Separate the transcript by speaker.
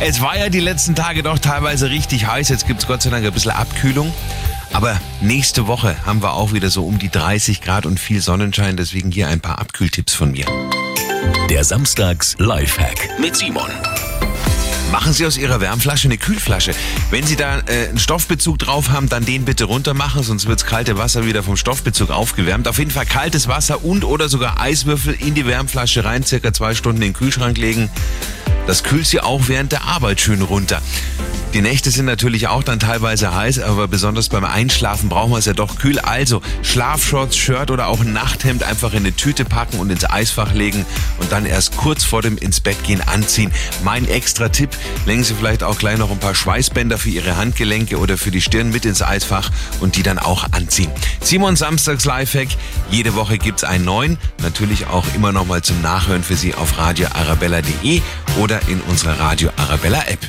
Speaker 1: Es war ja die letzten Tage doch teilweise richtig heiß. Jetzt gibt es Gott sei Dank ein bisschen Abkühlung. Aber nächste Woche haben wir auch wieder so um die 30 Grad und viel Sonnenschein. Deswegen hier ein paar Abkühltipps von mir.
Speaker 2: Der Samstags Lifehack mit Simon.
Speaker 1: Machen Sie aus Ihrer Wärmflasche eine Kühlflasche. Wenn Sie da äh, einen Stoffbezug drauf haben, dann den bitte runter machen, sonst wirds kalte Wasser wieder vom Stoffbezug aufgewärmt. Auf jeden Fall kaltes Wasser und oder sogar Eiswürfel in die Wärmflasche rein, circa zwei Stunden in den Kühlschrank legen. Das kühlt Sie auch während der Arbeit schön runter. Die Nächte sind natürlich auch dann teilweise heiß, aber besonders beim Einschlafen brauchen wir es ja doch kühl. Also Schlafshorts, Shirt oder auch ein Nachthemd einfach in eine Tüte packen und ins Eisfach legen und dann erst kurz vor dem ins Bett gehen anziehen. Mein extra Tipp, legen Sie vielleicht auch gleich noch ein paar Schweißbänder für Ihre Handgelenke oder für die Stirn mit ins Eisfach und die dann auch anziehen. Simon Samstags Lifehack. Jede Woche gibt's einen neuen. Natürlich auch immer noch mal zum Nachhören für Sie auf radioarabella.de oder in unserer Radio Arabella App.